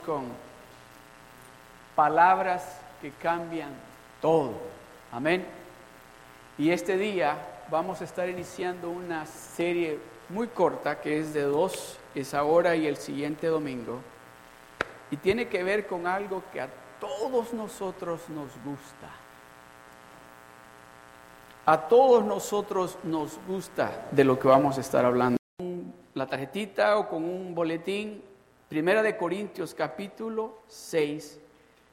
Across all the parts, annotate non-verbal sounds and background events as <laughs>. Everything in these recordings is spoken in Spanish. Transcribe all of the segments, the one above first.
con palabras que cambian todo. Amén. Y este día vamos a estar iniciando una serie muy corta que es de dos, es ahora y el siguiente domingo. Y tiene que ver con algo que a todos nosotros nos gusta. A todos nosotros nos gusta de lo que vamos a estar hablando. La tarjetita o con un boletín, Primera de Corintios capítulo 6.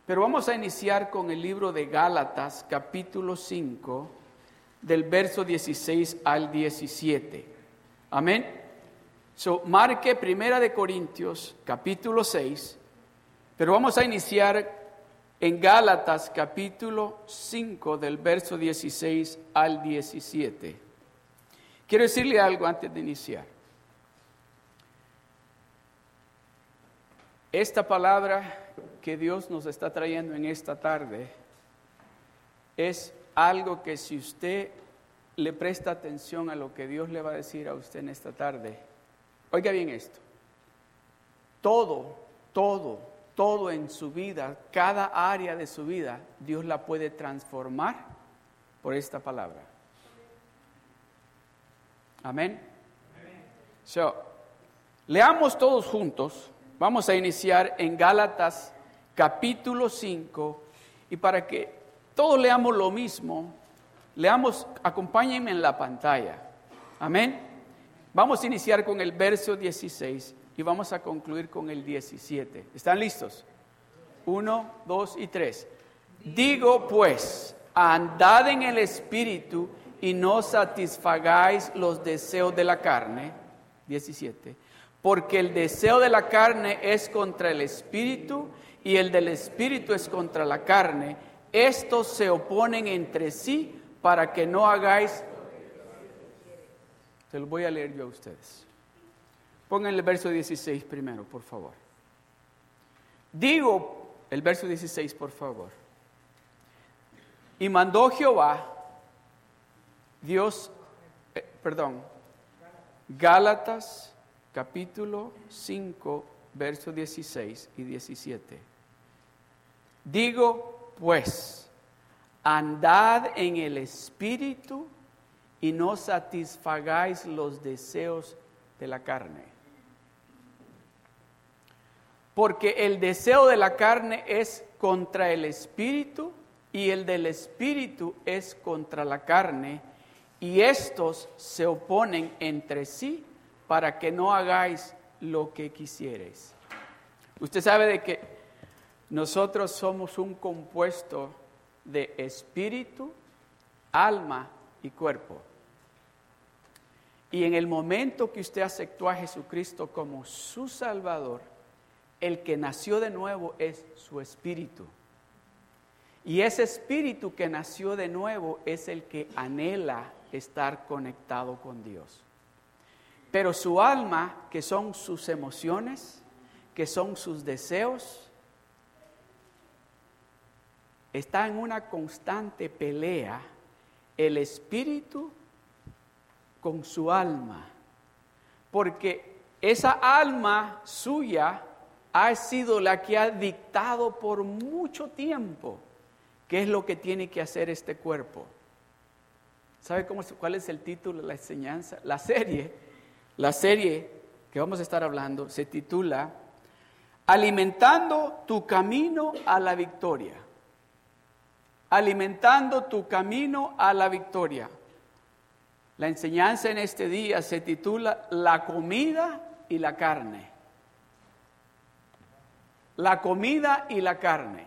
Pero vamos a iniciar con el libro de Gálatas capítulo 5, del verso 16 al 17. Amén. So, marque Primera de Corintios capítulo 6, pero vamos a iniciar en Gálatas capítulo 5 del verso 16 al 17. Quiero decirle algo antes de iniciar. Esta palabra que Dios nos está trayendo en esta tarde es algo que si usted le presta atención a lo que Dios le va a decir a usted en esta tarde, oiga bien esto, todo, todo, todo en su vida, cada área de su vida, Dios la puede transformar por esta palabra. Amén. So, leamos todos juntos. Vamos a iniciar en Gálatas capítulo 5 y para que todos leamos lo mismo, leamos, acompáñenme en la pantalla. Amén. Vamos a iniciar con el verso 16 y vamos a concluir con el 17. ¿Están listos? Uno, dos y tres. Digo pues, andad en el Espíritu y no satisfagáis los deseos de la carne. 17. Porque el deseo de la carne es contra el Espíritu y el del Espíritu es contra la carne. Estos se oponen entre sí para que no hagáis... Se lo voy a leer yo a ustedes. Pongan el verso 16 primero, por favor. Digo, el verso 16, por favor. Y mandó Jehová, Dios, eh, perdón, Gálatas capítulo 5, verso 16 y 17. Digo, pues, andad en el Espíritu y no satisfagáis los deseos de la carne porque el deseo de la carne es contra el espíritu y el del espíritu es contra la carne, y estos se oponen entre sí para que no hagáis lo que quisierais. Usted sabe de que nosotros somos un compuesto de espíritu, alma y cuerpo. Y en el momento que usted aceptó a Jesucristo como su Salvador, el que nació de nuevo es su espíritu. Y ese espíritu que nació de nuevo es el que anhela estar conectado con Dios. Pero su alma, que son sus emociones, que son sus deseos, está en una constante pelea el espíritu con su alma. Porque esa alma suya ha sido la que ha dictado por mucho tiempo qué es lo que tiene que hacer este cuerpo. ¿Sabe cuál es el título de la enseñanza? La serie, la serie que vamos a estar hablando se titula Alimentando tu camino a la victoria. Alimentando tu camino a la victoria. La enseñanza en este día se titula La comida y la carne la comida y la carne.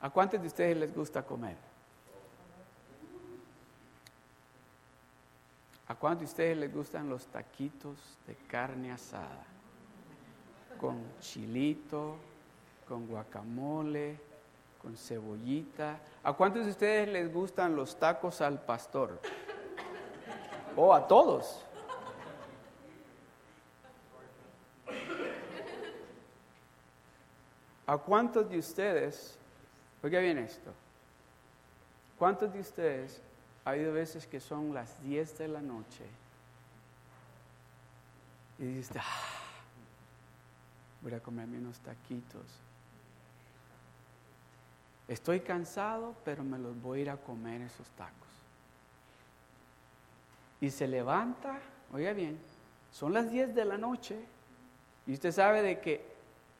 ¿A cuántos de ustedes les gusta comer? ¿A cuántos de ustedes les gustan los taquitos de carne asada? Con chilito, con guacamole, con cebollita. ¿A cuántos de ustedes les gustan los tacos al pastor? ¿O oh, a todos? ¿A cuántos de ustedes, oiga bien esto, cuántos de ustedes ha habido veces que son las 10 de la noche Y dice, ah, voy a comerme unos taquitos. Estoy cansado, pero me los voy a ir a comer esos tacos. Y se levanta, oiga bien, son las 10 de la noche y usted sabe de que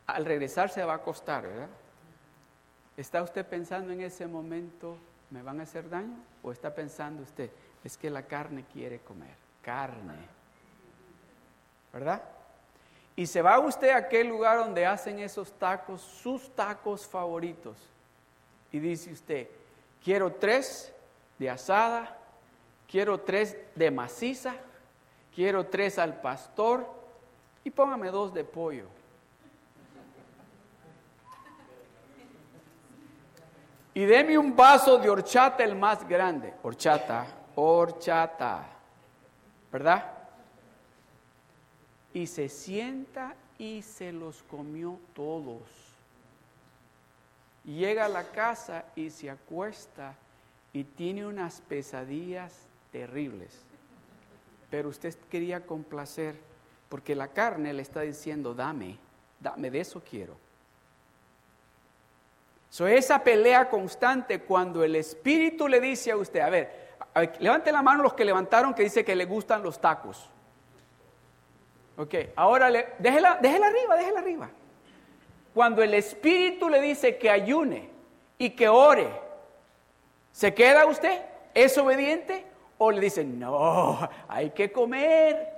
al regresar se va a acostar, ¿verdad? ¿Está usted pensando en ese momento, me van a hacer daño? ¿O está pensando usted, es que la carne quiere comer? Carne. ¿Verdad? Y se va usted a aquel lugar donde hacen esos tacos, sus tacos favoritos. Y dice usted, quiero tres de asada, quiero tres de maciza, quiero tres al pastor y póngame dos de pollo. Y deme un vaso de horchata el más grande. Horchata, horchata, ¿verdad? Y se sienta y se los comió todos. Llega a la casa y se acuesta y tiene unas pesadillas terribles. Pero usted quería complacer porque la carne le está diciendo, dame, dame, de eso quiero. So, esa pelea constante cuando el Espíritu le dice a usted, a ver, levante la mano los que levantaron que dice que le gustan los tacos. Ok, ahora le, déjela, déjela arriba, déjela arriba. Cuando el Espíritu le dice que ayune y que ore, ¿se queda usted? ¿Es obediente? ¿O le dice, no, hay que comer?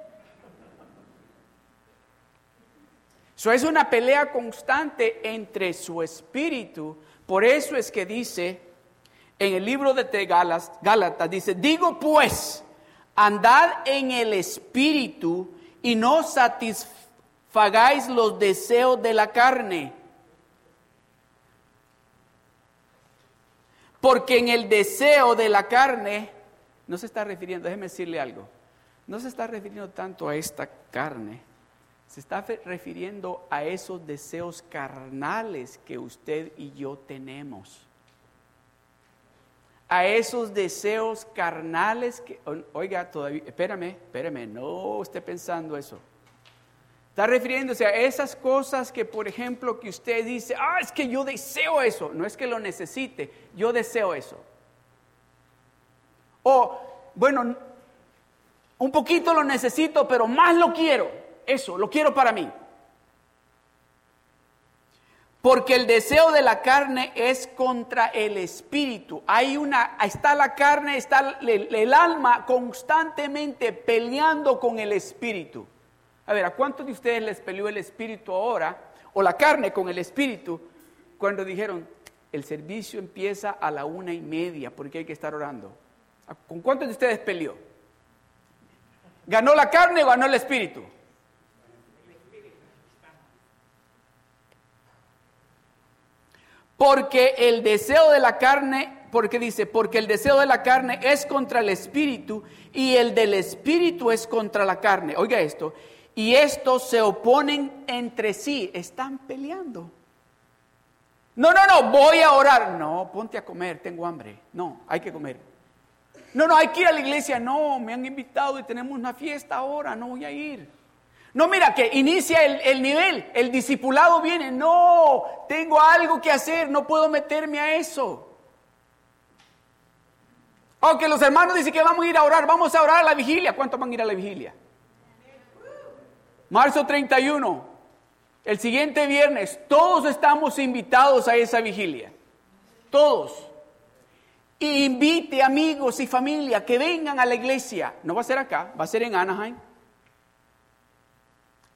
Eso es una pelea constante entre su espíritu por eso es que dice en el libro de Gálatas, dice, digo pues, andad en el espíritu y no satisfagáis los deseos de la carne. Porque en el deseo de la carne, no se está refiriendo, déjeme decirle algo, no se está refiriendo tanto a esta carne, se está refiriendo a esos deseos carnales que usted y yo tenemos. A esos deseos carnales que, oiga, todavía, espérame, espérame, no esté pensando eso. Está refiriéndose a esas cosas que, por ejemplo, que usted dice, ah, es que yo deseo eso. No es que lo necesite, yo deseo eso. O, bueno, un poquito lo necesito, pero más lo quiero eso, lo quiero para mí. Porque el deseo de la carne es contra el espíritu. Hay una, está la carne, está el, alma constantemente peleando con el espíritu. A ver, ¿a cuántos de ustedes les peleó el espíritu ahora, o la carne con el espíritu, cuando dijeron, el servicio empieza a la una y media porque hay que estar orando? ¿Con cuántos de ustedes peleó? ¿Ganó la carne o ganó el espíritu? Porque el deseo de la carne, porque dice, porque el deseo de la carne es contra el espíritu y el del espíritu es contra la carne. Oiga esto, y estos se oponen entre sí, están peleando. No, no, no, voy a orar. No, ponte a comer, tengo hambre. No, hay que comer. No, no, hay que ir a la iglesia. No, me han invitado y tenemos una fiesta ahora, no voy a ir. No, mira, que inicia el, nivel, el discipulado viene. No, tengo algo que hacer, no puedo meterme a eso. Aunque los hermanos dicen que vamos a ir a orar, vamos a orar a la vigilia. ¿Cuántos van a ir a la vigilia? Marzo 31, el siguiente viernes, todos estamos invitados a esa vigilia. Todos. Y invite amigos y familia que vengan a la iglesia. No va a ser acá, va a ser en Anaheim.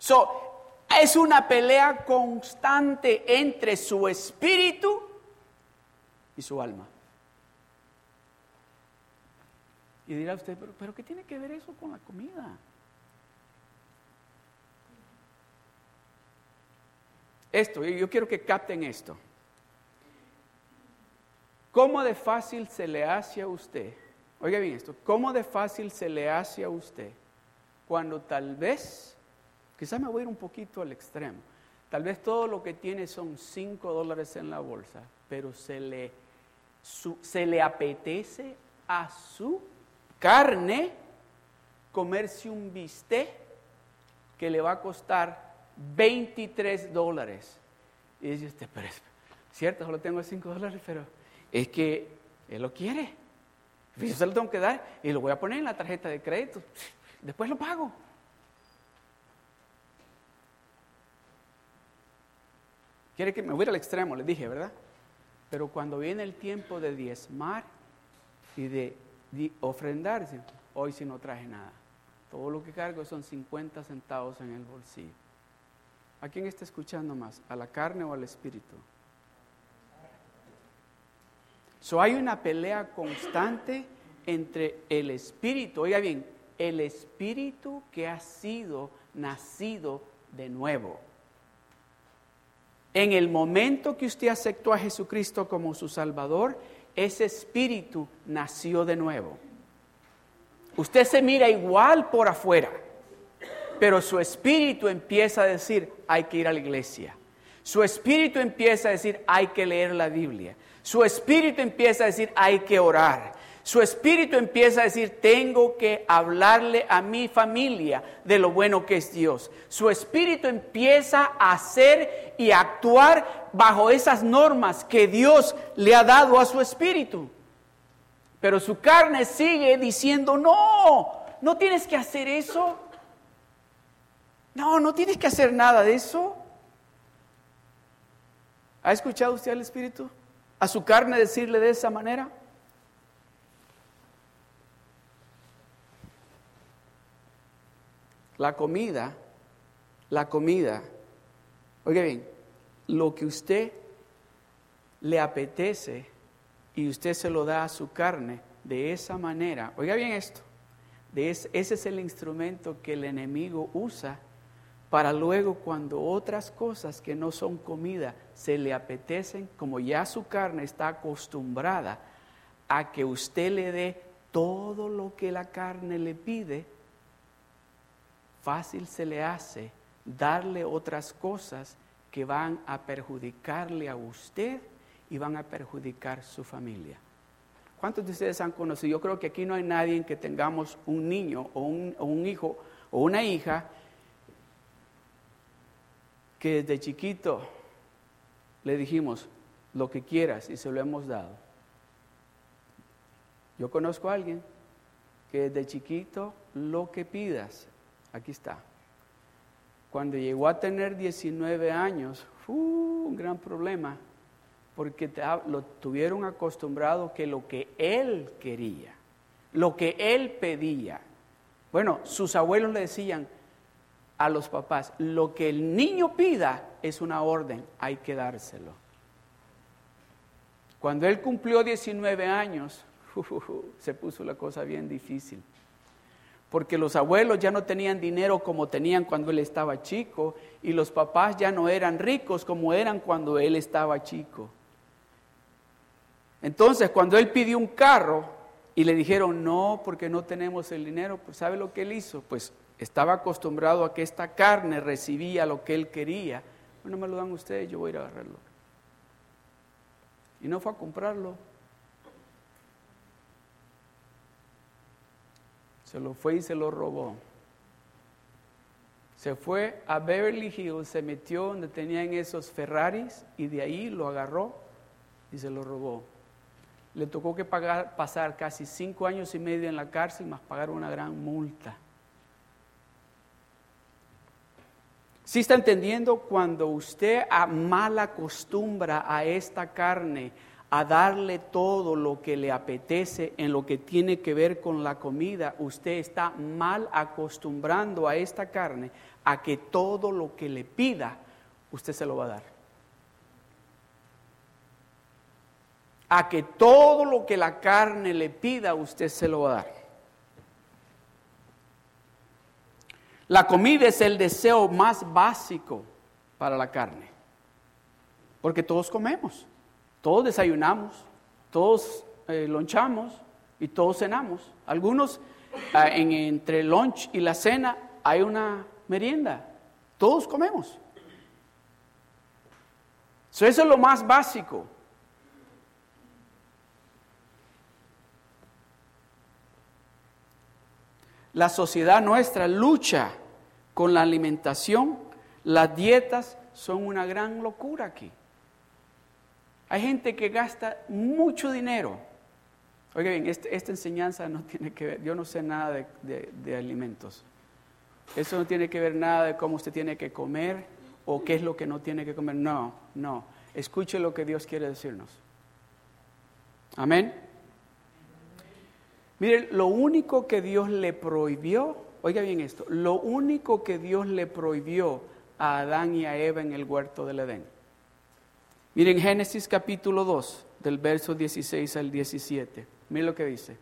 So, es una pelea constante entre su espíritu y su alma. Y dirá usted, pero, pero ¿qué tiene que ver eso con la comida? Esto, yo quiero que capten esto. ¿Cómo de fácil se le hace a usted? Oiga bien esto, ¿cómo de fácil se le hace a usted cuando tal vez Quizás me voy a ir un poquito al extremo. Tal vez todo lo que tiene son 5 dólares en la bolsa, pero se le, apetece a su carne comerse un bistec que le va a costar 23 dólares. Y dice usted, pero es cierto, solo tengo 5 dólares, pero es que él lo quiere. Yo se lo tengo que dar y lo voy a poner en la tarjeta de crédito. Después lo pago. Quiere que me voy al extremo, le dije, ¿verdad? Pero cuando viene el tiempo de diezmar y de, ofrendarse, hoy sí no traje nada. Todo lo que cargo son 50 centavos en el bolsillo. ¿A quién está escuchando más? ¿A la carne o al espíritu? So hay una pelea constante entre el espíritu, oiga bien, el espíritu que ha sido nacido de nuevo. En el momento que usted aceptó a Jesucristo como su Salvador, ese espíritu nació de nuevo. Usted se mira igual por afuera, pero su espíritu empieza a decir, hay que ir a la iglesia. Su espíritu empieza a decir, hay que leer la Biblia. Su espíritu empieza a decir, hay que orar. Su espíritu empieza a decir, tengo que hablarle a mi familia de lo bueno que es Dios. Su espíritu empieza a hacer y actuar bajo esas normas que Dios le ha dado a su espíritu. Pero su carne sigue diciendo, no, no tienes que hacer eso. No, no tienes que hacer nada de eso. ¿Ha escuchado usted al espíritu? ¿A su carne decirle de esa manera? La comida, la comida, oiga bien, lo que usted le apetece y usted se lo da a su carne de esa manera, oiga bien esto, de ese, ese es el instrumento que el enemigo usa para luego cuando otras cosas que no son comida se le apetecen, como ya su carne está acostumbrada a que usted le dé todo lo que la carne le pide, fácil se le hace darle otras cosas que van a perjudicarle a usted y van a perjudicar su familia. ¿Cuántos de ustedes han conocido? Yo creo que aquí no hay nadie en que tengamos un niño o un, o un hijo o una hija que desde chiquito le dijimos lo que quieras y se lo hemos dado. Yo conozco a alguien que desde chiquito lo que pidas Aquí está. Cuando llegó a tener 19 años, un gran problema, porque lo tuvieron acostumbrado que lo que él quería, lo que él pedía. Bueno, sus abuelos le decían a los papás, lo que el niño pida es una orden, hay que dárselo. Cuando él cumplió 19 años, <laughs> se puso la cosa bien difícil porque los abuelos ya no tenían dinero como tenían cuando él estaba chico y los papás ya no eran ricos como eran cuando él estaba chico. Entonces, cuando él pidió un carro y le dijeron, no, porque no tenemos el dinero, pues ¿sabe lo que él hizo? Pues estaba acostumbrado a que esta carne recibía lo que él quería. Bueno, me lo dan ustedes, yo voy a ir a agarrarlo. Y no fue a comprarlo. Se lo fue y se lo robó. Se fue a Beverly Hills, se metió donde tenían esos Ferraris y de ahí lo agarró y se lo robó. Le tocó que pagar, pasar casi cinco años y medio en la cárcel más pagar una gran multa. Si está entendiendo cuando usted mal acostumbra a esta carne, a darle todo lo que le apetece en lo que tiene que ver con la comida, usted está mal acostumbrando a esta carne a que todo lo que le pida, usted se lo va a dar. A que todo lo que la carne le pida, usted se lo va a dar. La comida es el deseo más básico para la carne, porque todos comemos. Todos desayunamos, todos eh, lonchamos y todos cenamos. Algunos, ah, en, entre el lunch y la cena, hay una merienda. Todos comemos. eso es lo más básico. La sociedad nuestra lucha con la alimentación, las dietas son una gran locura aquí. Hay gente que gasta mucho dinero. Oiga bien, este, esta enseñanza no tiene que ver, yo no sé nada de, alimentos. Eso no tiene que ver nada de cómo usted tiene que comer o qué es lo que no tiene que comer. No, no. Escuche lo que Dios quiere decirnos. Amén. Miren, lo único que Dios le prohibió, oiga bien esto, lo único que Dios le prohibió a Adán y a Eva en el huerto del Edén Miren Génesis capítulo 2, del verso 16 al 17. Miren lo que dice.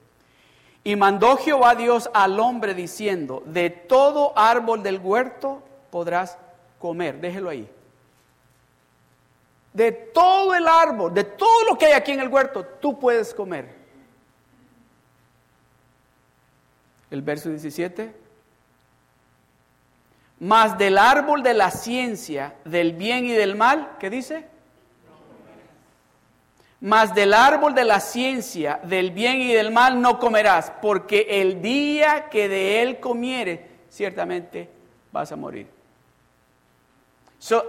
Y mandó Jehová Dios al hombre diciendo, de todo árbol del huerto podrás comer. Déjelo ahí. De todo el árbol, de todo lo que hay aquí en el huerto, tú puedes comer. El verso 17. Mas del árbol de la ciencia, del bien y del mal, ¿qué dice? Mas del árbol de la ciencia, del bien y del mal no comerás, porque el día que de él comieres, ciertamente vas a morir.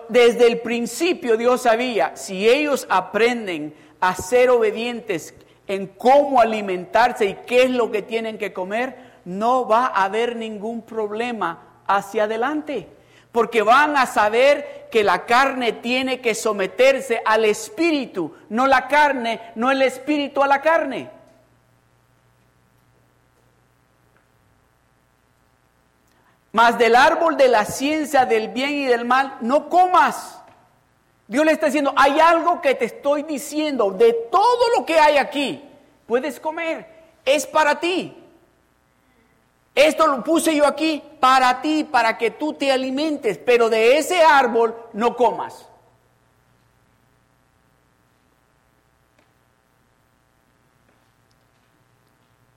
desde el principio Dios sabía, si ellos aprenden a ser obedientes en cómo alimentarse y qué es lo que tienen que comer, no va a haber ningún problema hacia adelante porque van a saber que la carne tiene que someterse al espíritu, no la carne, no el espíritu a la carne. Mas del árbol de la ciencia del bien y del mal no comas. Dios le está diciendo, hay algo que te estoy diciendo, de todo lo que hay aquí, puedes comer, es para ti. Esto lo puse yo aquí para ti, para que tú te alimentes, pero de ese árbol no comas.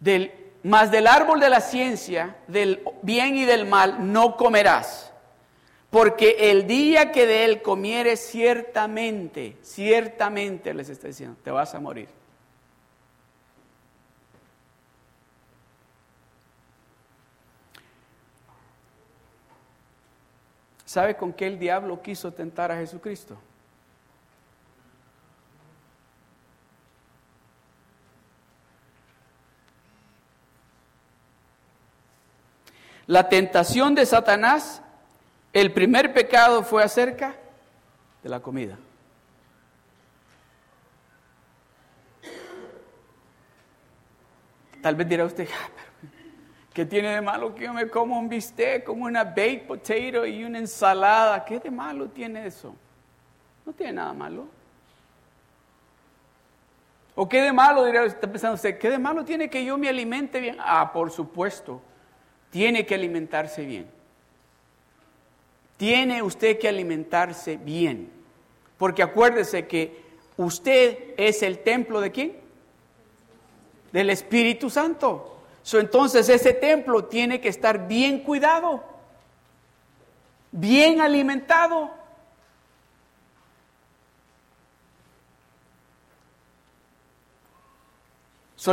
Del, más del árbol de la ciencia, del bien y del mal, no comerás. Porque el día que de él comieres, ciertamente, ciertamente les está diciendo, te vas a morir. ¿Sabe con qué el diablo quiso tentar a Jesucristo? La tentación de Satanás, el primer pecado fue acerca de la comida. Tal vez dirá usted, ah, ¿Qué tiene de malo que yo me como un bistec, como una baked potato y una ensalada? ¿Qué de malo tiene eso? No tiene nada malo. ¿O qué de malo, dirá, está pensando usted, qué de malo tiene que yo me alimente bien? Ah, por supuesto, tiene que alimentarse bien. Tiene usted que alimentarse bien. Porque acuérdese que usted es el templo de quién? Del Espíritu Santo entonces ese templo tiene que estar bien cuidado, bien alimentado.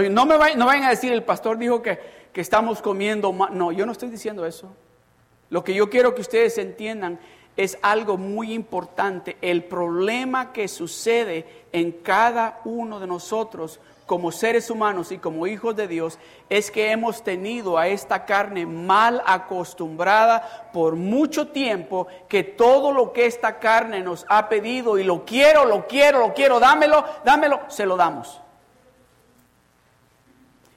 no me vayan, no vayan a decir, el pastor dijo que, que estamos comiendo mal. No, yo no estoy diciendo eso. Lo que yo quiero que ustedes entiendan es algo muy importante. El problema que sucede en cada uno de nosotros como seres humanos y como hijos de Dios es que hemos tenido a esta carne mal acostumbrada por mucho tiempo, que todo lo que esta carne nos ha pedido y lo quiero, lo quiero, lo quiero, dámelo, dámelo, se lo damos.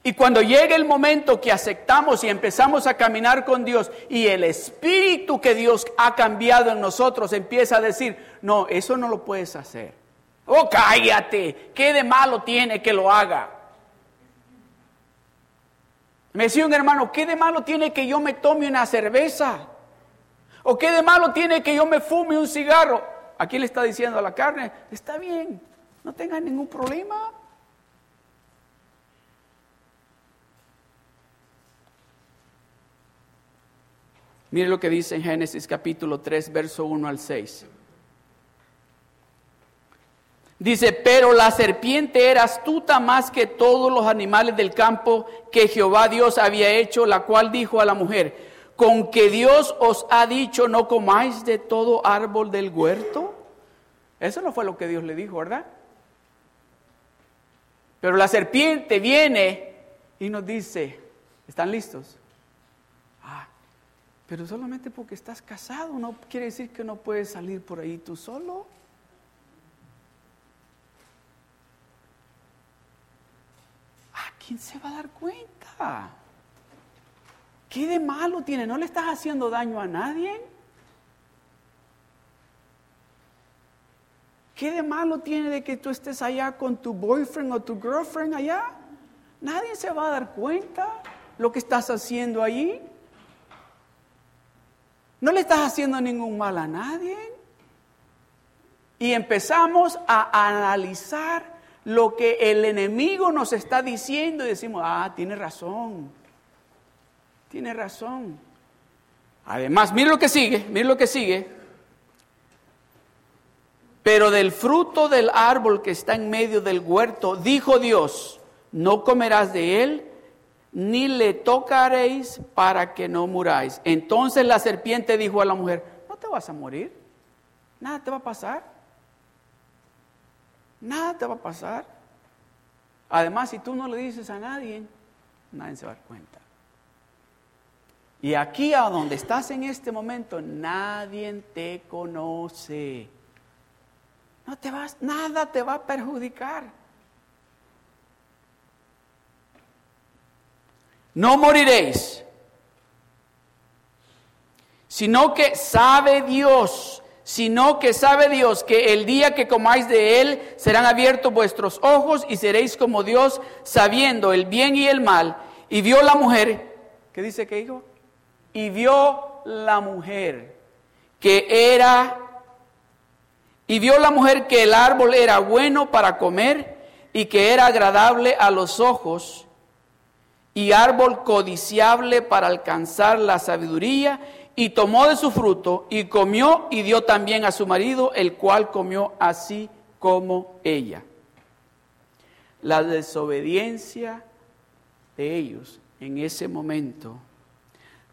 Y cuando llegue el momento que aceptamos y empezamos a caminar con Dios y el espíritu que Dios ha cambiado en nosotros empieza a decir, no, eso no lo puedes hacer. Oh, cállate, ¿qué de malo tiene que lo haga? Me decía un hermano, ¿qué de malo tiene que yo me tome una cerveza? ¿O qué de malo tiene que yo me fume un cigarro? Aquí le está diciendo a la carne, está bien, no tenga ningún problema. Mire lo que dice en Génesis capítulo 3, verso 1 al 6. Dice, pero la serpiente era astuta más que todos los animales del campo que Jehová Dios había hecho, la cual dijo a la mujer, con que Dios os ha dicho no comáis de todo árbol del huerto. Eso no fue lo que Dios le dijo, ¿verdad? Pero la serpiente viene y nos dice, ¿están listos? Ah, pero solamente porque estás casado no quiere decir que no puedes salir por ahí tú solo. Ah, ¿quién se va a dar cuenta? ¿Qué de malo tiene? ¿No le estás haciendo daño a nadie? ¿Qué de malo tiene de que tú estés allá con tu boyfriend o tu girlfriend allá? Nadie se va a dar cuenta lo que estás haciendo allí. No le estás haciendo ningún mal a nadie. Y empezamos a analizar lo que el enemigo nos está diciendo y decimos, ah, tiene razón, tiene razón. Además, mire lo que sigue, mire lo que sigue. Pero del fruto del árbol que está en medio del huerto, dijo Dios, no comerás de él, ni le tocaréis para que no muráis. Entonces la serpiente dijo a la mujer, no te vas a morir, nada te va a pasar, nada te va a pasar. Además, si tú no le dices a nadie, nadie se va a dar cuenta. Y aquí a donde estás en este momento, nadie te conoce. No te vas, nada te va a perjudicar. No moriréis, sino que sabe Dios, sino que sabe Dios que el día que comáis de él serán abiertos vuestros ojos y seréis como Dios, sabiendo el bien y el mal. Y vio la mujer, ¿qué dice que hijo? Y vio la mujer que era y vio la mujer que el árbol era bueno para comer y que era agradable a los ojos y árbol codiciable para alcanzar la sabiduría y tomó de su fruto y comió y dio también a su marido, el cual comió así como ella. La desobediencia de ellos en ese momento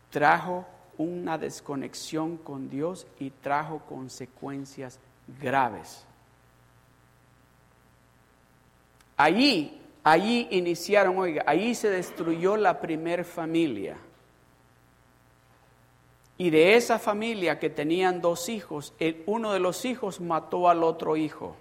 trajo una desconexión con Dios y trajo consecuencias graves. Allí, allí iniciaron, oiga, allí se destruyó la primer familia. Y de esa familia que tenían dos hijos, uno de los hijos mató al otro hijo.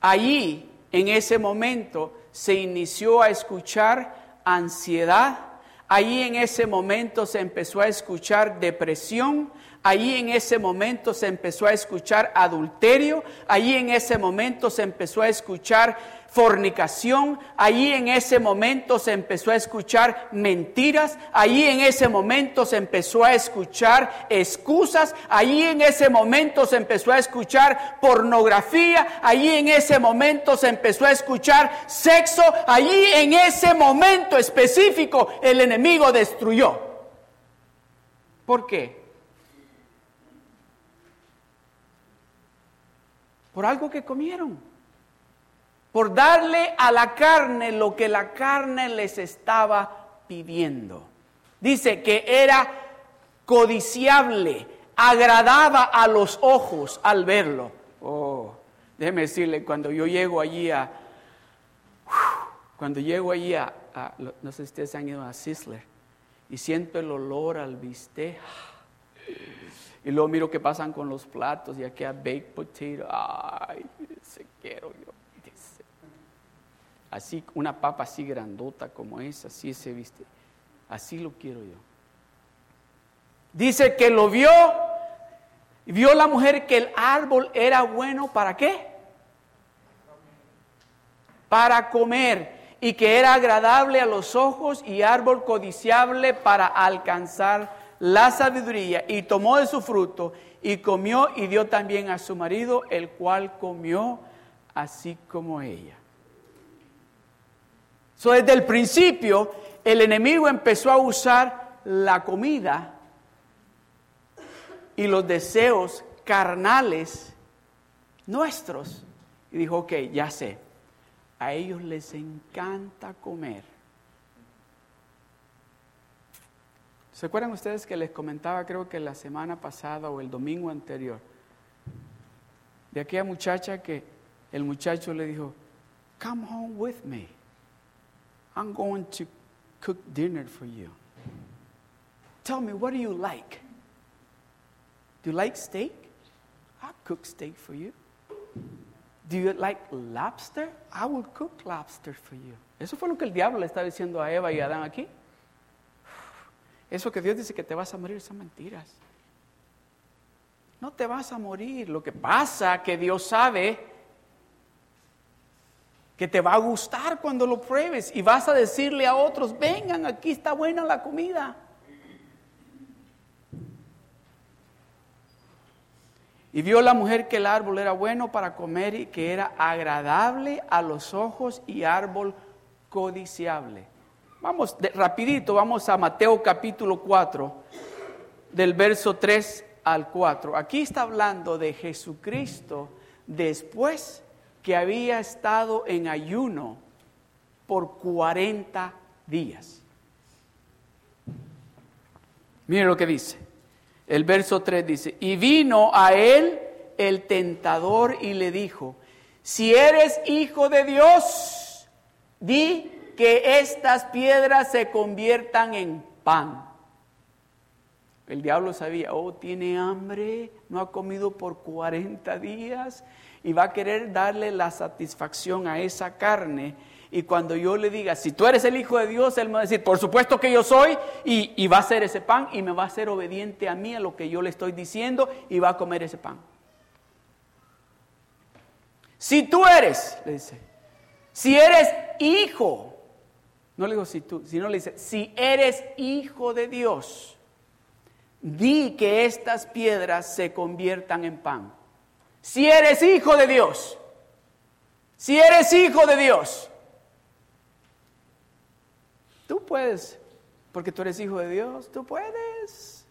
Allí, en ese momento, se inició a escuchar ansiedad. Allí en ese momento se empezó a escuchar depresión, Allí en ese momento se empezó a escuchar adulterio, allí en ese momento se empezó a escuchar fornicación, allí en ese momento se empezó a escuchar mentiras, allí en ese momento se empezó a escuchar excusas, allí en ese momento se empezó a escuchar pornografía, allí en ese momento se empezó a escuchar sexo, allí en ese momento específico el enemigo destruyó. ¿Por qué? Por algo que comieron. Por darle a la carne lo que la carne les estaba pidiendo. Dice que era codiciable, agradaba a los ojos al verlo. Oh, déjeme decirle, cuando yo llego allí a, cuando llego allí a, no sé si ustedes han ido a Sizzler, y siento el olor al bistec, y luego miro que pasan con los platos y aquí a baked potato. Ay, se quiero yo. Así, una papa así grandota como esa, así se viste. Así lo quiero yo. Dice que lo vio, vio la mujer que el árbol era bueno para qué? Para comer y que era agradable a los ojos y árbol codiciable para alcanzar la sabiduría y tomó de su fruto y comió y dio también a su marido, el cual comió así como ella. So, desde el principio, el enemigo empezó a usar la comida y los deseos carnales nuestros. Y dijo, ok, ya sé, a ellos les encanta comer ¿Se acuerdan ustedes que les comentaba, creo que la semana pasada o el domingo anterior, de aquella muchacha que el muchacho le dijo, come home with me. I'm going to cook dinner for you. Tell me, what do you like? Do you like steak? I'll cook steak for you. Do you like lobster? I will cook lobster for you. Eso fue lo que el diablo le estaba diciendo a Eva y a Adán aquí. Eso que Dios dice que te vas a morir son mentiras. No te vas a morir. Lo que pasa que Dios sabe que te va a gustar cuando lo pruebes y vas a decirle a otros, vengan, aquí está buena la comida. Y vio la mujer que el árbol era bueno para comer y que era agradable a los ojos y árbol codiciable. Vamos, rapidito, vamos a Mateo capítulo 4, del verso 3 al 4. Aquí está hablando de Jesucristo después que había estado en ayuno por 40 días. Mire lo que dice. El verso 3 dice, y vino a él el tentador y le dijo, si eres hijo de Dios, di que estas piedras se conviertan en pan. El diablo sabía, oh, tiene hambre, no ha comido por 40 días y va a querer darle la satisfacción a esa carne y cuando yo le diga, si tú eres el Hijo de Dios, Él me va a decir, por supuesto que yo soy, y, va a ser ese pan, y me va a ser obediente a mí, a lo que yo le estoy diciendo, y va a comer ese pan. Si tú eres, le dice, si eres hijo, no le digo si tú, sino le dice, si eres hijo de Dios, di que estas piedras se conviertan en pan. Si eres hijo de Dios, si eres hijo de Dios, Tú puedes, porque tú eres hijo de Dios, tú puedes.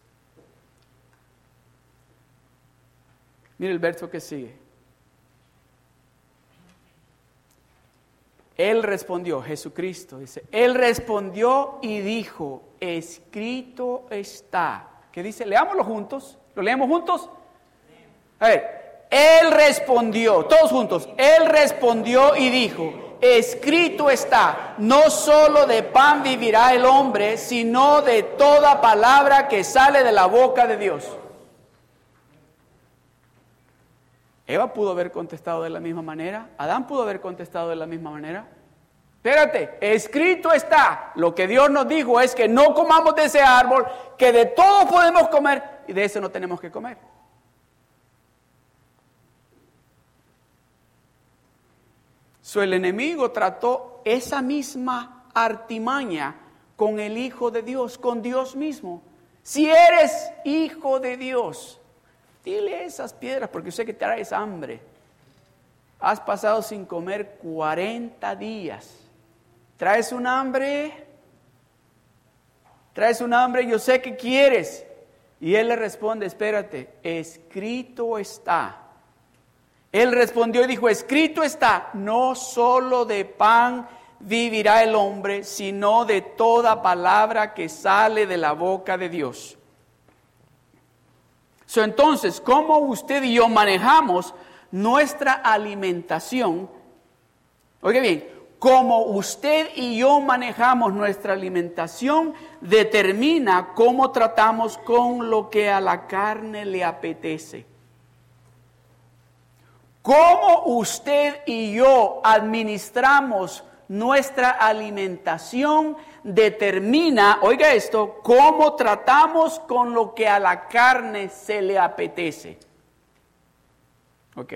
Mira el verso que sigue. Él respondió, Jesucristo dice, Él respondió y dijo, escrito está. ¿Qué dice? Leámoslo juntos. ¿Lo leemos juntos? A ver, Él respondió, todos juntos, Él respondió y dijo, escrito está, no solo de pan vivirá el hombre, sino de toda palabra que sale de la boca de Dios. Eva pudo haber contestado de la misma manera, Adán pudo haber contestado de la misma manera. Espérate, escrito está, lo que Dios nos dijo es que no comamos de ese árbol, que de todo podemos comer y de eso no tenemos que comer. el enemigo trató esa misma artimaña con el Hijo de Dios, con Dios mismo. Si eres hijo de Dios, dile esas piedras porque sé que traes hambre. Has pasado sin comer 40 días. ¿Traes un hambre? ¿Traes un hambre? Yo sé que quieres. Y él le responde, espérate, escrito está él respondió y dijo, escrito está, no solo de pan vivirá el hombre, sino de toda palabra que sale de la boca de Dios. Entonces, ¿cómo usted y yo manejamos nuestra alimentación? Oiga bien, cómo usted y yo manejamos nuestra alimentación determina cómo tratamos con lo que a la carne le apetece. Cómo usted y yo administramos nuestra alimentación determina, oiga esto, cómo tratamos con lo que a la carne se le apetece. Ok.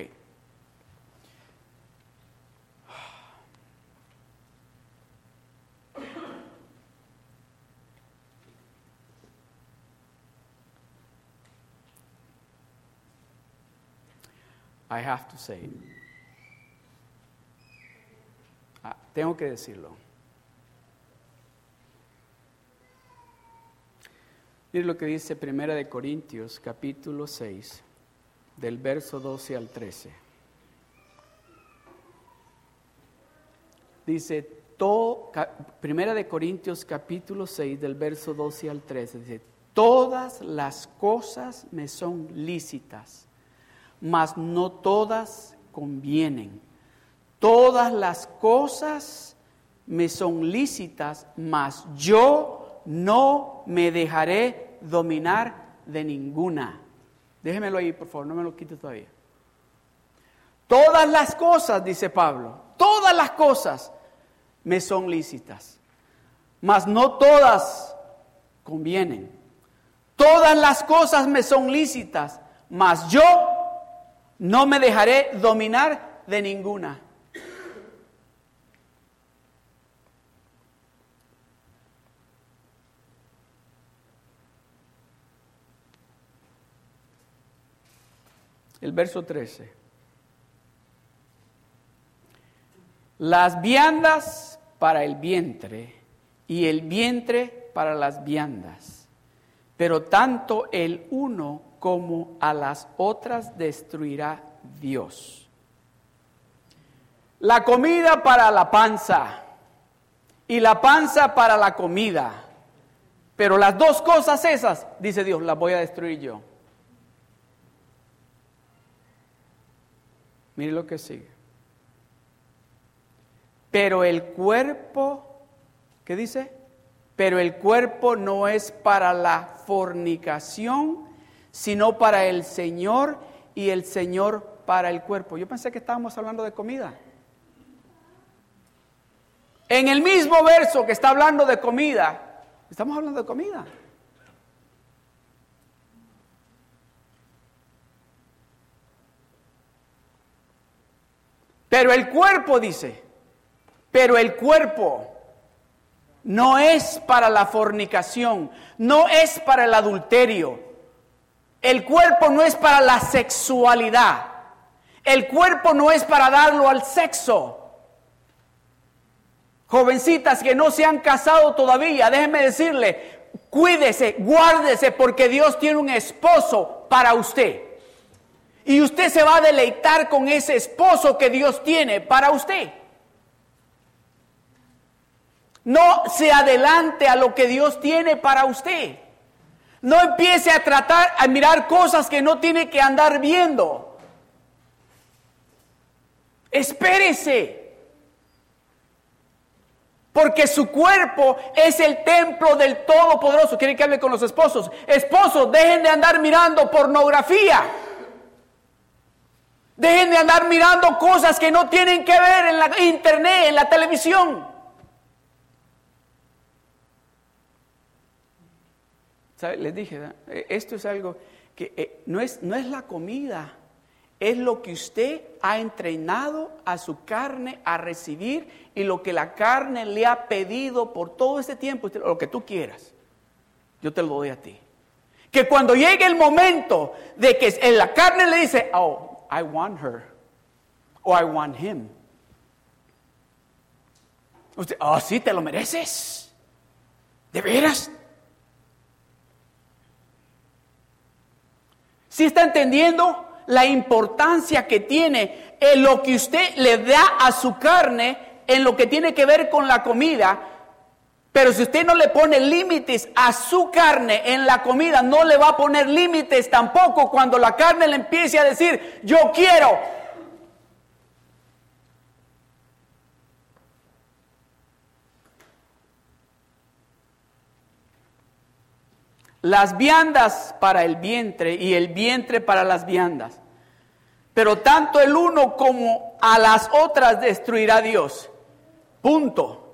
I have to say. Ah, tengo que decirlo. Mire lo que dice Primera de Corintios, capítulo 6, del verso 12 al 13. Dice, todo, Primera de Corintios capítulo 6 del verso 12 al 13, dice, todas las cosas me son lícitas, mas no todas convienen. Todas las cosas me son lícitas, mas yo no me dejaré dominar de ninguna. Déjemelo ahí, por favor, no me lo quite todavía. Todas las cosas, dice Pablo, todas las cosas me son lícitas, mas no todas convienen. Todas las cosas me son lícitas, mas yo no me dejaré dominar de ninguna. El verso 13. Las viandas para el vientre y el vientre para las viandas. Pero tanto el uno como a las otras destruirá Dios. La comida para la panza y la panza para la comida. Pero las dos cosas esas, dice Dios, las voy a destruir yo. Mire lo que sigue. Pero el cuerpo, ¿qué dice? Pero el cuerpo no es para la fornicación, sino para el Señor y el Señor para el cuerpo. Yo pensé que estábamos hablando de comida. En el mismo verso que está hablando de comida, estamos hablando de comida. Pero el cuerpo dice, pero el cuerpo no es para la fornicación, no es para el adulterio. El cuerpo no es para la sexualidad. El cuerpo no es para darlo al sexo. Jovencitas que no se han casado todavía, déjenme decirle, cuídese, guárdese porque Dios tiene un esposo para usted. Y usted se va a deleitar con ese esposo que Dios tiene para usted. No se adelante a lo que Dios tiene para usted. No empiece a tratar, a mirar cosas que no tiene que andar viendo. Espérese. Porque su cuerpo es el templo del Todopoderoso. ¿Quiere que hable con los esposos? Esposos, dejen de andar mirando pornografía. Dejen de andar mirando cosas que no tienen que ver en la internet, en la televisión. Les dije, eh, esto es algo que eh, no, es, no es la comida, es lo que usted ha entrenado a su carne a recibir y lo que la carne le ha pedido por todo este tiempo, lo que tú quieras, yo te lo doy a ti. Que cuando llegue el momento de que en la carne le dice, oh, I want her o I want him. Usted, oh, sí, te lo mereces. ¿De veras? ¿Sí está entendiendo la importancia que tiene en lo que usted le da a su carne en lo que tiene que ver con la comida? Pero si usted no le pone límites a su carne en la comida, no le va a poner límites tampoco cuando la carne le empiece a decir, yo quiero. Las viandas para el vientre y el vientre para las viandas. Pero tanto el uno como a las otras destruirá Dios. Punto.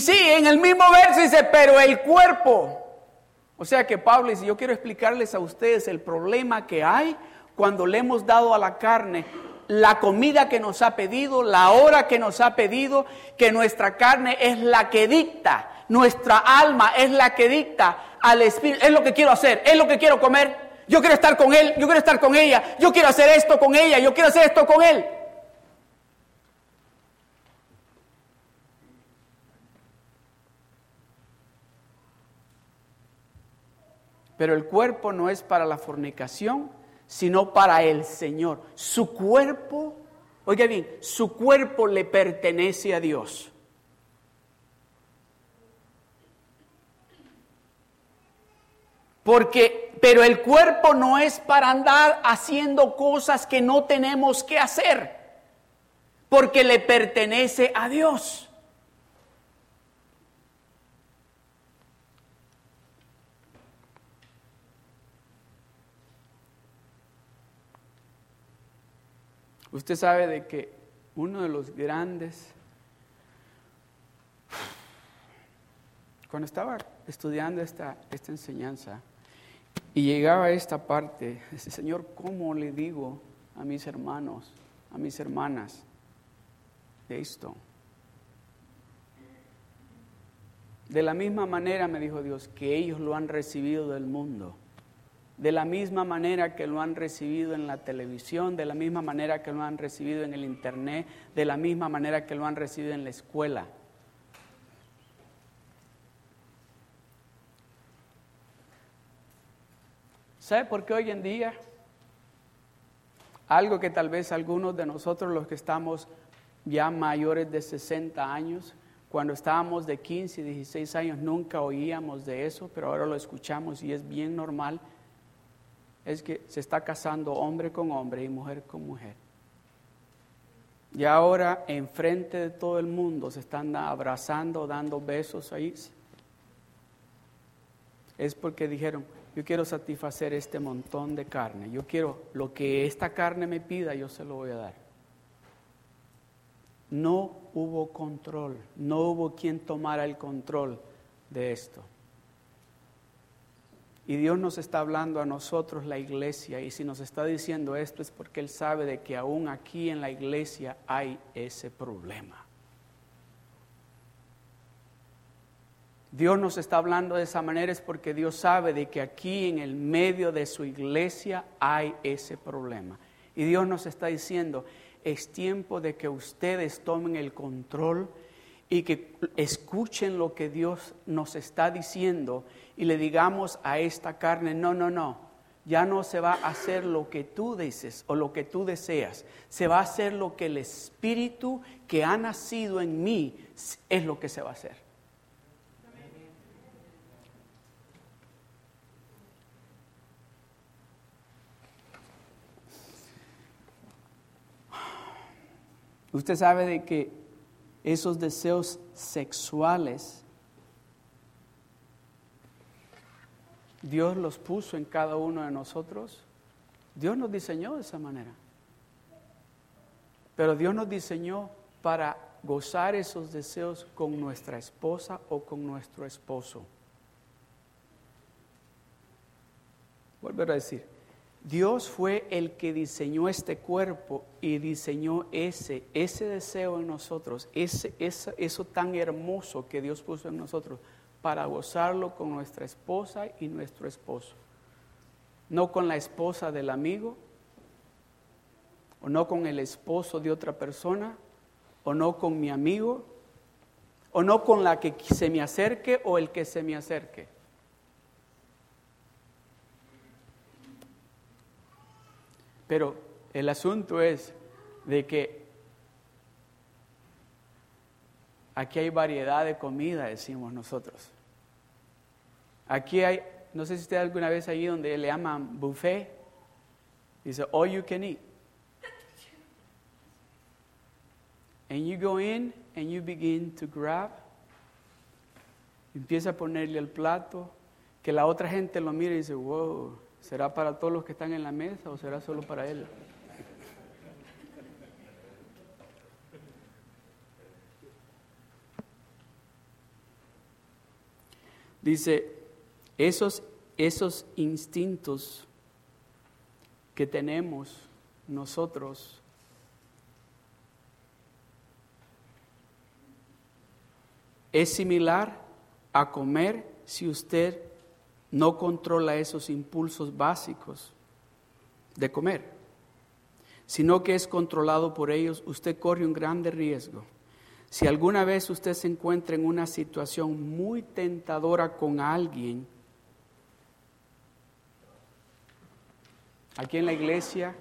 Sí, en el mismo verso dice, pero el cuerpo. O sea que Pablo dice, yo quiero explicarles a ustedes el problema que hay cuando le hemos dado a la carne la comida que nos ha pedido, la hora que nos ha pedido, que nuestra carne es la que dicta, nuestra alma es la que dicta al espíritu, es lo que quiero hacer, es lo que quiero comer, yo quiero estar con él, yo quiero estar con ella, yo quiero hacer esto con ella, yo quiero hacer esto con él. Pero el cuerpo no es para la fornicación, sino para el Señor. Su cuerpo Oiga bien, su cuerpo le pertenece a Dios. Porque, pero el cuerpo no es para andar haciendo cosas que no tenemos que hacer, porque le pertenece a Dios. Usted sabe de que uno de los grandes, cuando estaba estudiando esta, esta enseñanza y llegaba a esta parte, Señor, ¿cómo le digo a mis hermanos, a mis hermanas de esto? De la misma manera, me dijo Dios, que ellos lo han recibido del mundo de la misma manera que lo han recibido en la televisión, de la misma manera que lo han recibido en el Internet, de la misma manera que lo han recibido en la escuela. ¿Sabe por qué hoy en día? Algo que tal vez algunos de nosotros, los que estamos ya mayores de 60 años, cuando estábamos de 15 y 16 años, nunca oíamos de eso, pero ahora lo escuchamos y es bien normal es que se está casando hombre con hombre y mujer con mujer. Y ahora enfrente de todo el mundo se están abrazando, dando besos ahí. Es porque dijeron, yo quiero satisfacer este montón de carne. Yo quiero lo que esta carne me pida, yo se lo voy a dar. No hubo control, no hubo quien tomara el control de esto. Y Dios nos está hablando a nosotros, la iglesia, y si nos está diciendo esto es porque Él sabe de que aún aquí en la iglesia hay ese problema. Dios nos está hablando de esa manera es porque Dios sabe de que aquí en el medio de su iglesia hay ese problema. Y Dios nos está diciendo, es tiempo de que ustedes tomen el control y que escuchen lo que Dios nos está diciendo y le digamos a esta carne, no, no, no, ya no se va a hacer lo que tú dices o lo que tú deseas, se va a hacer lo que el Espíritu que ha nacido en mí es lo que se va a hacer. Usted sabe de que esos deseos sexuales Dios los puso en cada uno de nosotros. Dios nos diseñó de esa manera. Pero Dios nos diseñó para gozar esos deseos con nuestra esposa o con nuestro esposo. Volver a decir, Dios fue el que diseñó este cuerpo y diseñó ese, ese deseo en nosotros, ese, eso tan hermoso que Dios puso en nosotros para gozarlo con nuestra esposa y nuestro esposo. No con la esposa del amigo, o no con el esposo de otra persona, o no con mi amigo, o no con la que se me acerque o el que se me acerque. Pero el asunto es de que Aquí hay variedad de comida, decimos nosotros. Aquí hay, no sé si usted alguna vez allí donde le llaman buffet, dice all you can eat. And you go in and you begin to grab. Empieza a ponerle el plato, que la otra gente lo mire y dice, wow, ¿será para todos los que están en la mesa o será solo para él? Dice, esos, esos instintos que tenemos nosotros es similar a comer si usted no controla esos impulsos básicos de comer, sino que es controlado por ellos, usted corre un grande riesgo si alguna vez usted se encuentra en una situación muy tentadora con alguien, aquí en la iglesia,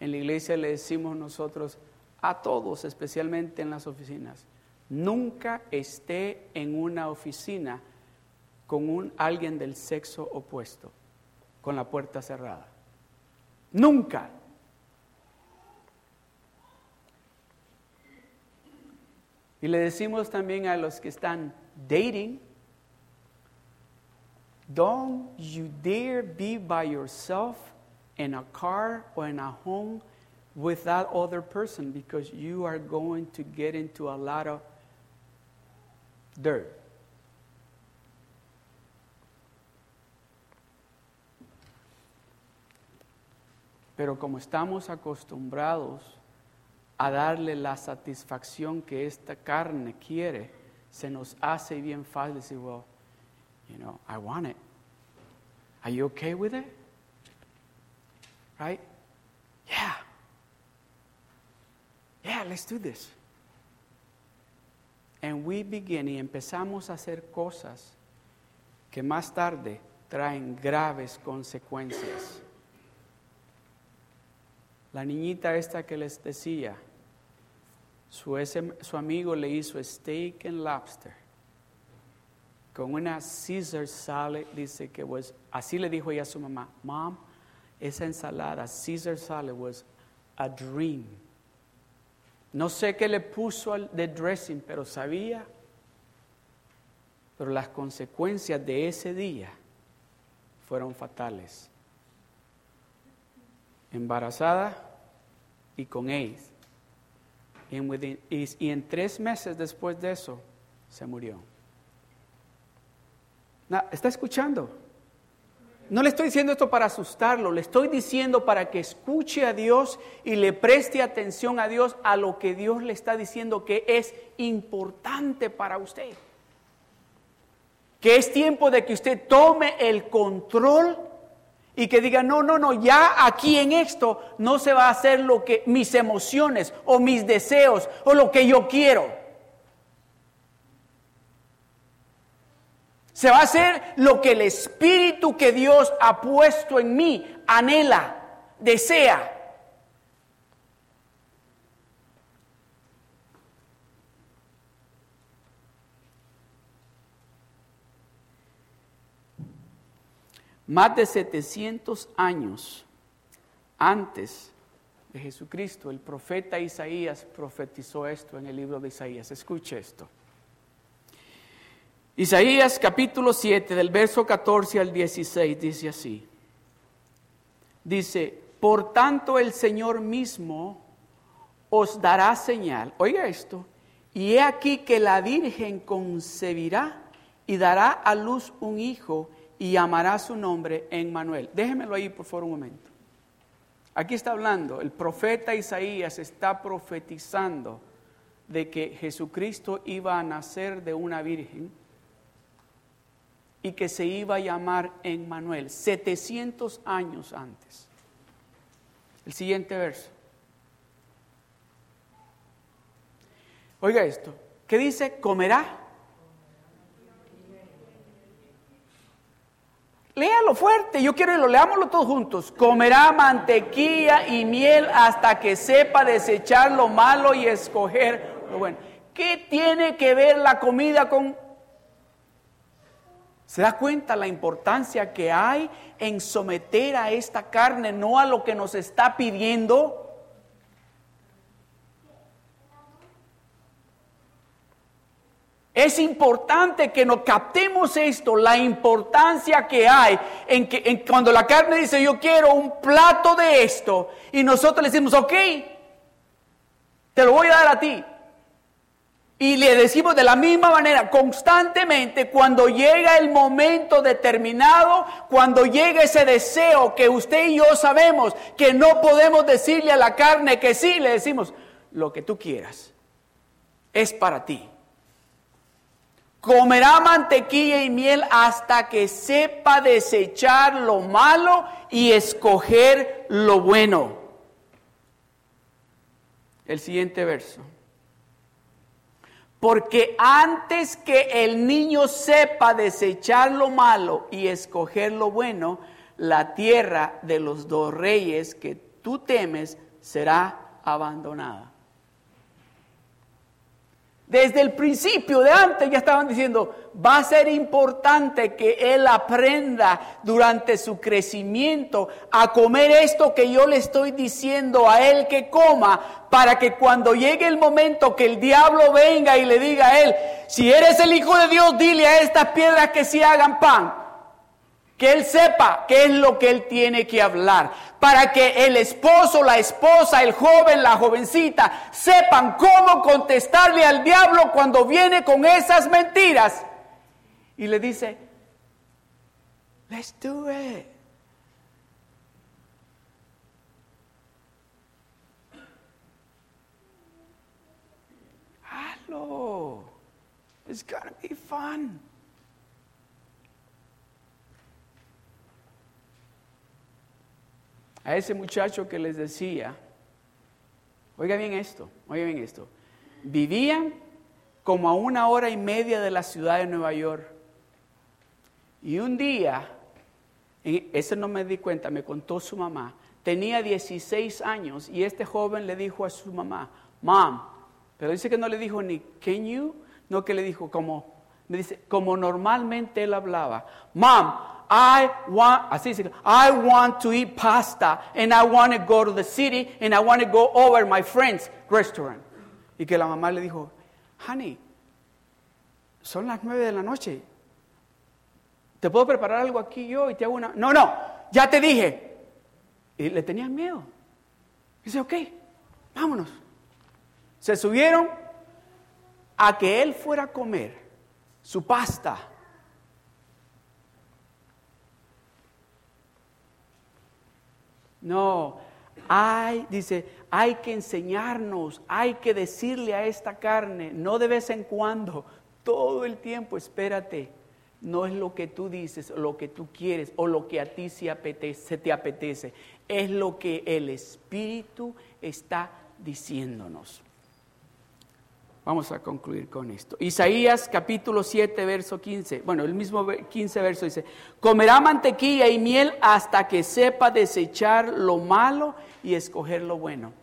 en la iglesia le decimos nosotros, a todos, especialmente en las oficinas. Nunca esté en una oficina con un, alguien del sexo opuesto, con la puerta cerrada. Nunca. Y le decimos también a los que están dating, don't you dare be by yourself in a car or in a home with that other person because you are going to get into a lot of dirt. Pero como estamos acostumbrados a darle la satisfacción que esta carne quiere, se nos hace bien fácil decir, well, you know, I want it. Are you okay with it? Right? Yeah. Yeah, let's do this. And we begin y empezamos a hacer cosas que más tarde traen graves consecuencias. La niñita esta que les decía, su, su amigo le hizo steak and lobster con una Caesar salad, dice que was, así le dijo ella a su mamá, mom, esa ensalada, Caesar salad was a dream. No sé qué le puso de dressing, pero sabía. Pero las consecuencias de ese día fueron fatales embarazada y con AIDS. Y, en tres meses después de eso, se murió. ¿Está escuchando? No le estoy diciendo esto para asustarlo, le estoy diciendo para que escuche a Dios y le preste atención a Dios a lo que Dios le está diciendo que es importante para usted. Que es tiempo de que usted tome el control y que diga, no, no, no, ya aquí en esto no se va a hacer lo que mis emociones o mis deseos o lo que yo quiero. Se va a hacer lo que el espíritu que Dios ha puesto en mí anhela, desea. Más de 700 años antes de Jesucristo, el profeta Isaías profetizó esto en el libro de Isaías. Escuche esto. Isaías capítulo 7 del verso 14 al 16 dice así. Dice, por tanto el Señor mismo os dará señal. Oiga esto. Y he aquí que la Virgen concebirá y dará a luz un hijo y llamará su nombre en Manuel. Déjemelo ahí por favor un momento. Aquí está hablando, el profeta Isaías está profetizando de que Jesucristo iba a nacer de una virgen y que se iba a llamar Emmanuel, 700 años antes. El siguiente verso. Oiga esto, ¿qué dice? Comerá Léalo fuerte, yo quiero que lo leámoslo todos juntos. Comerá mantequilla y miel hasta que sepa desechar lo malo y escoger lo bueno. ¿Qué tiene que ver la comida con... ¿Se da cuenta la importancia que hay en someter a esta carne, no a lo que nos está pidiendo? Es importante que nos captemos esto, la importancia que hay en que cuando la carne dice yo quiero un plato de esto y nosotros le decimos, ok, te lo voy a dar a ti. Y le decimos de la misma manera, constantemente, cuando llega el momento determinado, cuando llega ese deseo que usted y yo sabemos que no podemos decirle a la carne que sí, le decimos, lo que tú quieras es para ti comerá mantequilla y miel hasta que sepa desechar lo malo y escoger lo bueno. El siguiente verso. Porque antes que el niño sepa desechar lo malo y escoger lo bueno, la tierra de los dos reyes que tú temes será abandonada. Desde el principio de antes ya estaban diciendo, va a ser importante que él aprenda durante su crecimiento a comer esto que yo le estoy diciendo a él que coma, para que cuando llegue el momento que el diablo venga y le diga a él, si eres el Hijo de Dios, dile a estas piedras que se hagan pan que él sepa qué es lo que él tiene que hablar, para que el esposo, la esposa, el joven, la jovencita sepan cómo contestarle al diablo cuando viene con esas mentiras. Y le dice, let's do it. Hazlo. It's gonna be fun. A ese muchacho que les decía, oiga bien esto, oiga bien esto, vivían como a una hora y media de la ciudad de Nueva York. Y un día, ese no me di cuenta, me contó su mamá, tenía 16 años y este joven le dijo a su mamá, mom, pero dice que no le dijo ni can you, no que le dijo como, me dice, como normalmente él hablaba, mom, I want, así dice, I want to eat pasta and I want to go to the city and I want to go over my friend's restaurant. Y que la mamá le dijo, honey, son las nueve de la noche. ¿Te puedo preparar algo aquí yo y te hago una? No, no, ya te dije. Y le tenían miedo. dice, ok, vámonos. Se subieron a que él fuera a comer su pasta No, hay, dice, hay que enseñarnos, hay que decirle a esta carne, no de vez en cuando, todo el tiempo, espérate, no es lo que tú dices, lo que tú quieres o lo que a ti se, apetece, te apetece, es lo que el Espíritu está diciéndonos. Vamos a concluir con esto. Isaías capítulo 7, verso 15. Bueno, el mismo 15 verso dice, comerá mantequilla y miel hasta que sepa desechar lo malo y escoger lo bueno.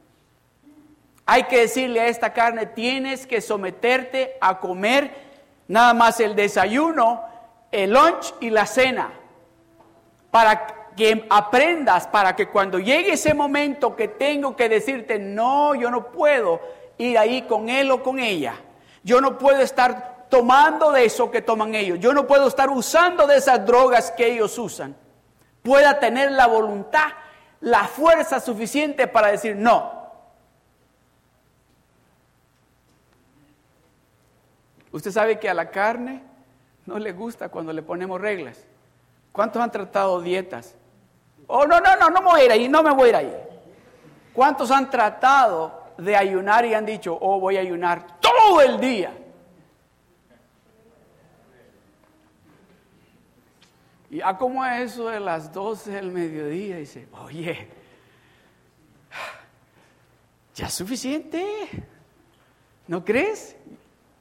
Hay que decirle a esta carne, tienes que someterte a comer nada más el desayuno, el lunch y la cena. Para que aprendas, para que cuando llegue ese momento que tengo que decirte, no, yo no puedo, ir ahí con él o con ella. Yo no puedo estar tomando de eso que toman ellos. Yo no puedo estar usando de esas drogas que ellos usan. Pueda tener la voluntad, la fuerza suficiente para decir no. Usted sabe que a la carne no le gusta cuando le ponemos reglas. ¿Cuántos han tratado dietas? Oh, no, no, no, no me voy a ir ahí, no me voy a ir ahí. ¿Cuántos han tratado de ayunar y han dicho, oh, voy a ayunar todo el día. Y a como es eso de las 12 del mediodía, dice, oye, ya es suficiente, ¿no crees?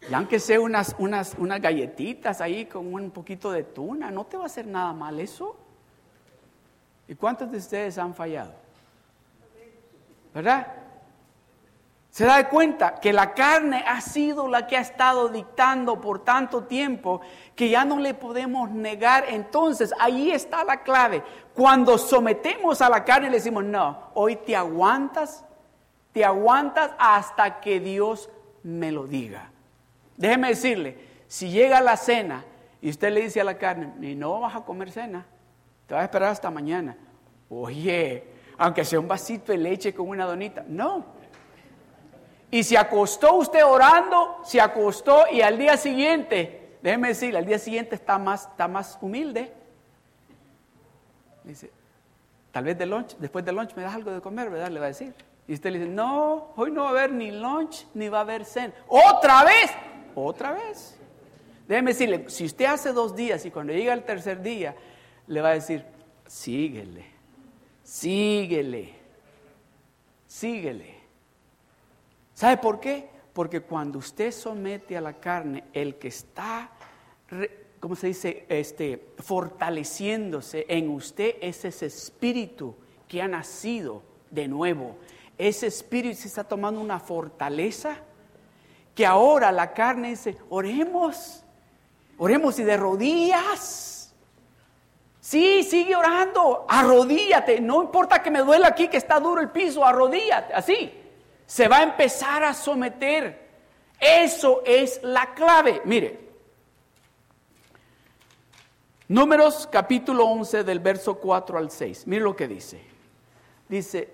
Y aunque sea unas, unas, unas galletitas ahí con un poquito de tuna, no te va a hacer nada mal eso. ¿Y cuántos de ustedes han fallado? ¿Verdad? Se da cuenta que la carne ha sido la que ha estado dictando por tanto tiempo que ya no le podemos negar. Entonces, ahí está la clave. Cuando sometemos a la carne le decimos, no, hoy te aguantas, te aguantas hasta que Dios me lo diga. Déjeme decirle, si llega la cena y usted le dice a la carne, no vas a comer cena, te vas a esperar hasta mañana. Oye, aunque sea un vasito de leche con una donita, no. Y se acostó usted orando, se acostó y al día siguiente, déjeme decirle, al día siguiente está más, está más humilde. Dice, tal vez de lunch, después del lunch me das algo de comer, ¿verdad? Le va a decir. Y usted le dice, no, hoy no va a haber ni lunch ni va a haber cena. ¿Otra vez? Otra vez. Déjeme decirle, si usted hace dos días y cuando llega el tercer día, le va a decir, síguele, síguele, síguele. ¿Sabe por qué? Porque cuando usted somete a la carne, el que está, ¿cómo se dice? Este, fortaleciéndose en usted es ese espíritu que ha nacido de nuevo. Ese espíritu se está tomando una fortaleza que ahora la carne dice, oremos, oremos y de rodillas. Sí, sigue orando, arrodíllate, no importa que me duela aquí, que está duro el piso, arrodíllate, así. Se va a empezar a someter. Eso es la clave. Mire, Números capítulo 11 del verso 4 al 6. Mire lo que dice. Dice,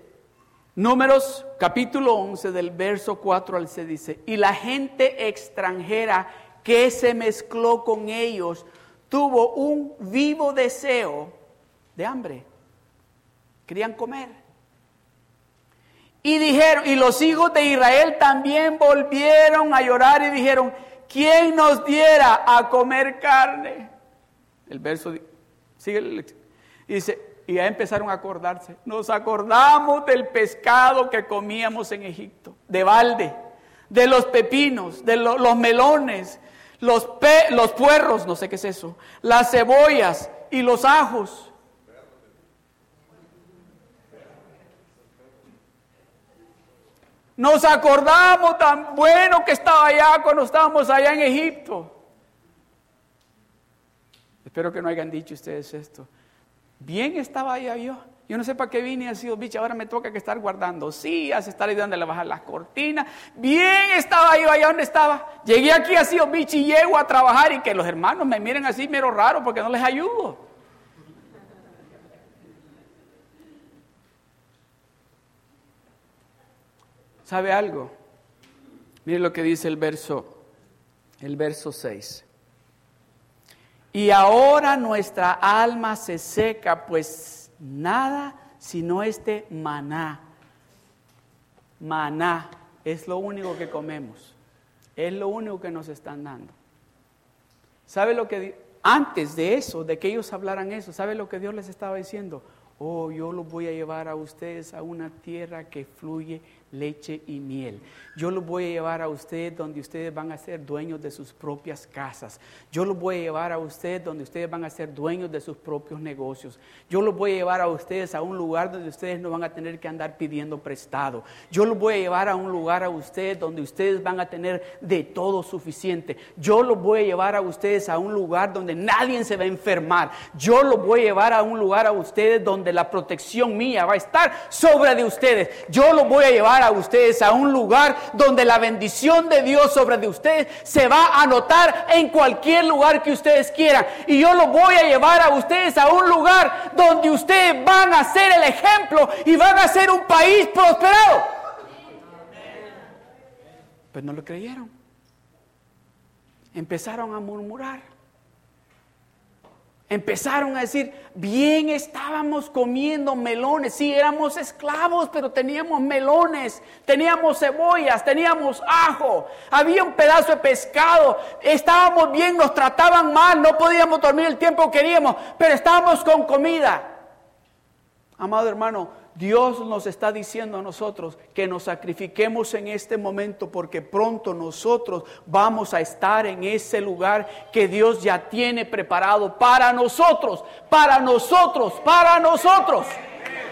Números capítulo 11 del verso 4 al 6 dice, y la gente extranjera que se mezcló con ellos tuvo un vivo deseo de hambre. Querían comer. Y dijeron, y los hijos de Israel también volvieron a llorar y dijeron, ¿quién nos diera a comer carne? El verso sigue dice, y ya empezaron a acordarse. Nos acordamos del pescado que comíamos en Egipto, de balde, de los pepinos, de los melones, los, los puerros, no sé qué es eso, las cebollas y los ajos. Nos acordamos tan bueno que estaba allá cuando estábamos allá en Egipto. Espero que no hayan dicho ustedes esto. Bien estaba allá yo. Yo no sé para qué vine sido bicho, ahora me toca que estar guardando sillas, estar ayudando a bajar las cortinas. Bien estaba yo allá donde estaba. Llegué aquí sido bicho y llego a trabajar y que los hermanos me miren así mero raro porque no les ayudo. ¿Sabe algo? Mire lo que dice el verso, el verso 6. Y ahora nuestra alma se seca, pues nada sino este maná. Maná es lo único que comemos. Es lo único que nos están dando. ¿Sabe lo que antes de eso, de que ellos hablaran eso, sabe lo que Dios les estaba diciendo? Oh, yo los voy a llevar a ustedes a una tierra que fluye leche y miel. Yo los voy a llevar a ustedes donde ustedes van a ser dueños de sus propias casas. Yo los voy a llevar a ustedes donde ustedes van a ser dueños de sus propios negocios. Yo los voy a llevar a ustedes a un lugar donde ustedes no van a tener que andar pidiendo prestado. Yo los voy a llevar a un lugar a ustedes donde ustedes van a tener de todo suficiente. Yo los voy a llevar a ustedes a un lugar donde nadie se va a enfermar. Yo los voy a llevar a un lugar a ustedes donde la protección mía va a estar sobre de ustedes. Yo los voy a llevar a ustedes a un lugar donde la bendición de Dios sobre de ustedes se va a notar en cualquier lugar que ustedes quieran. Y yo lo voy a llevar a ustedes a un lugar donde ustedes van a ser el ejemplo y van a ser un país prosperado. Pues no lo creyeron. Empezaron a murmurar. Empezaron a decir, bien estábamos comiendo melones, sí éramos esclavos, pero teníamos melones, teníamos cebollas, teníamos ajo, había un pedazo de pescado, estábamos bien, nos trataban mal, no podíamos dormir el tiempo que queríamos, pero estábamos con comida. Amado hermano, Dios nos está diciendo a nosotros que nos sacrifiquemos en este momento porque pronto nosotros vamos a estar en ese lugar que Dios ya tiene preparado para nosotros, para nosotros, para nosotros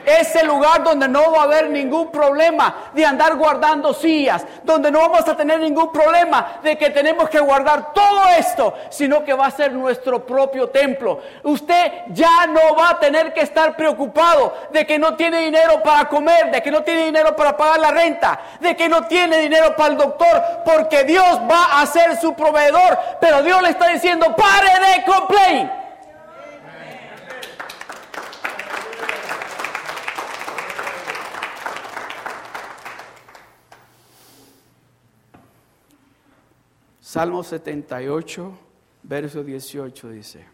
ese lugar donde no va a haber ningún problema de andar guardando sillas, donde no vamos a tener ningún problema de que tenemos que guardar todo esto, sino que va a ser nuestro propio templo. Usted ya no va a tener que estar preocupado de que no tiene dinero para comer, de que no tiene dinero para pagar la renta, de que no tiene dinero para el doctor, porque Dios va a ser su proveedor, pero Dios le está diciendo, pare de complain. Salmo 78, verso 18 dice.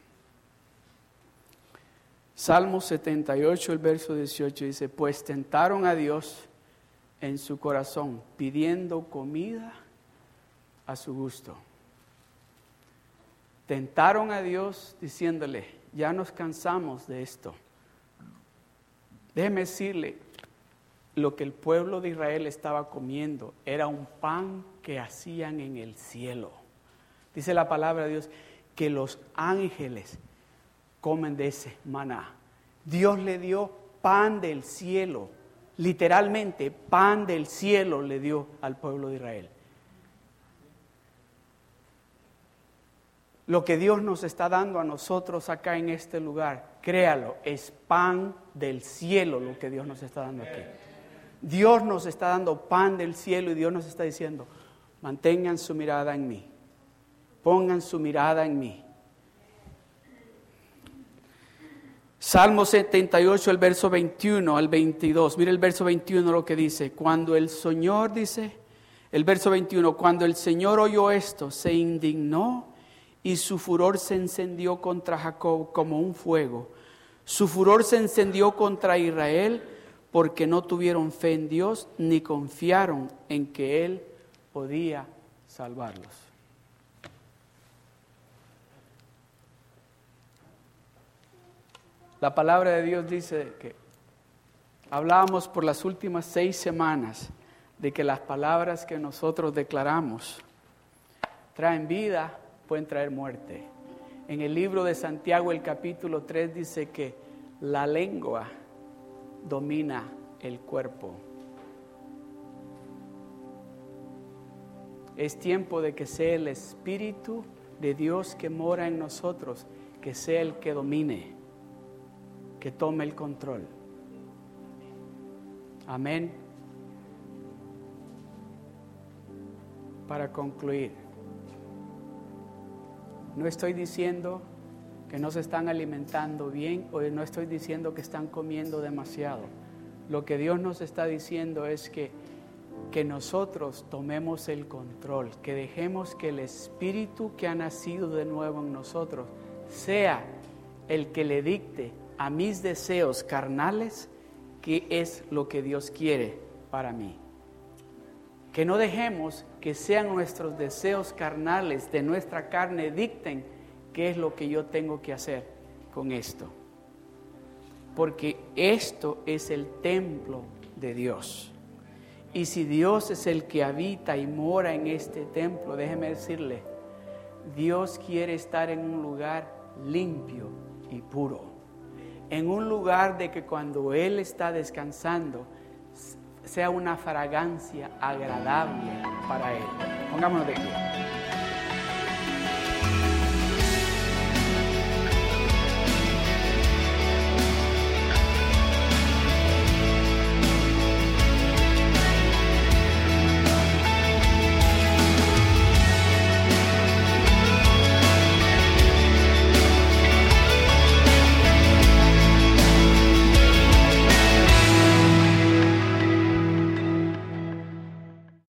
Salmo 78, el verso 18 dice, pues tentaron a Dios en su corazón, pidiendo comida a su gusto. Tentaron a Dios diciéndole, ya nos cansamos de esto. Déjeme decirle, lo que el pueblo de Israel estaba comiendo era un pan que hacían en el cielo. Dice la palabra de Dios que los ángeles comen de ese maná. Dios le dio pan del cielo, literalmente pan del cielo le dio al pueblo de Israel. lo que Dios nos está dando a nosotros acá en este lugar, créalo, es pan del cielo lo que Dios nos está dando aquí. Dios nos está dando pan del cielo y Dios nos está diciendo, mantengan su mirada en mí, pongan su mirada en mí. Salmo 78, el verso 21 al 22. Mire el verso 21 lo que dice. Cuando el Señor dice, el verso 21, cuando el Señor oyó esto, se indignó y su furor se encendió contra Jacob como un fuego. Su furor se encendió contra Israel porque no tuvieron fe en Dios ni confiaron en que Él podía salvarlos. La palabra de Dios dice que hablábamos por las últimas seis semanas de que las palabras que nosotros declaramos traen vida, pueden traer muerte. En el libro de Santiago, el capítulo 3, dice que la lengua domina el cuerpo. Es tiempo de que sea el Espíritu de Dios que mora en nosotros, que sea el que domine, que tome el control. Amén. Para concluir, no estoy diciendo que no se están alimentando bien o no estoy diciendo que están comiendo demasiado. Lo que Dios nos está diciendo es que, que nosotros tomemos el control, que dejemos que el Espíritu que ha nacido de nuevo en nosotros sea el que le dicte a mis deseos carnales qué es lo que Dios quiere para mí. Que no dejemos que sean nuestros deseos carnales de nuestra carne dicten ¿Qué es lo que yo tengo que hacer con esto? Porque esto es el templo de Dios. Y si Dios es el que habita y mora en este templo, déjeme decirle, Dios quiere estar en un lugar limpio y puro. En un lugar de que cuando Él está descansando, sea una fragancia agradable para Él. Pongámonos de pie.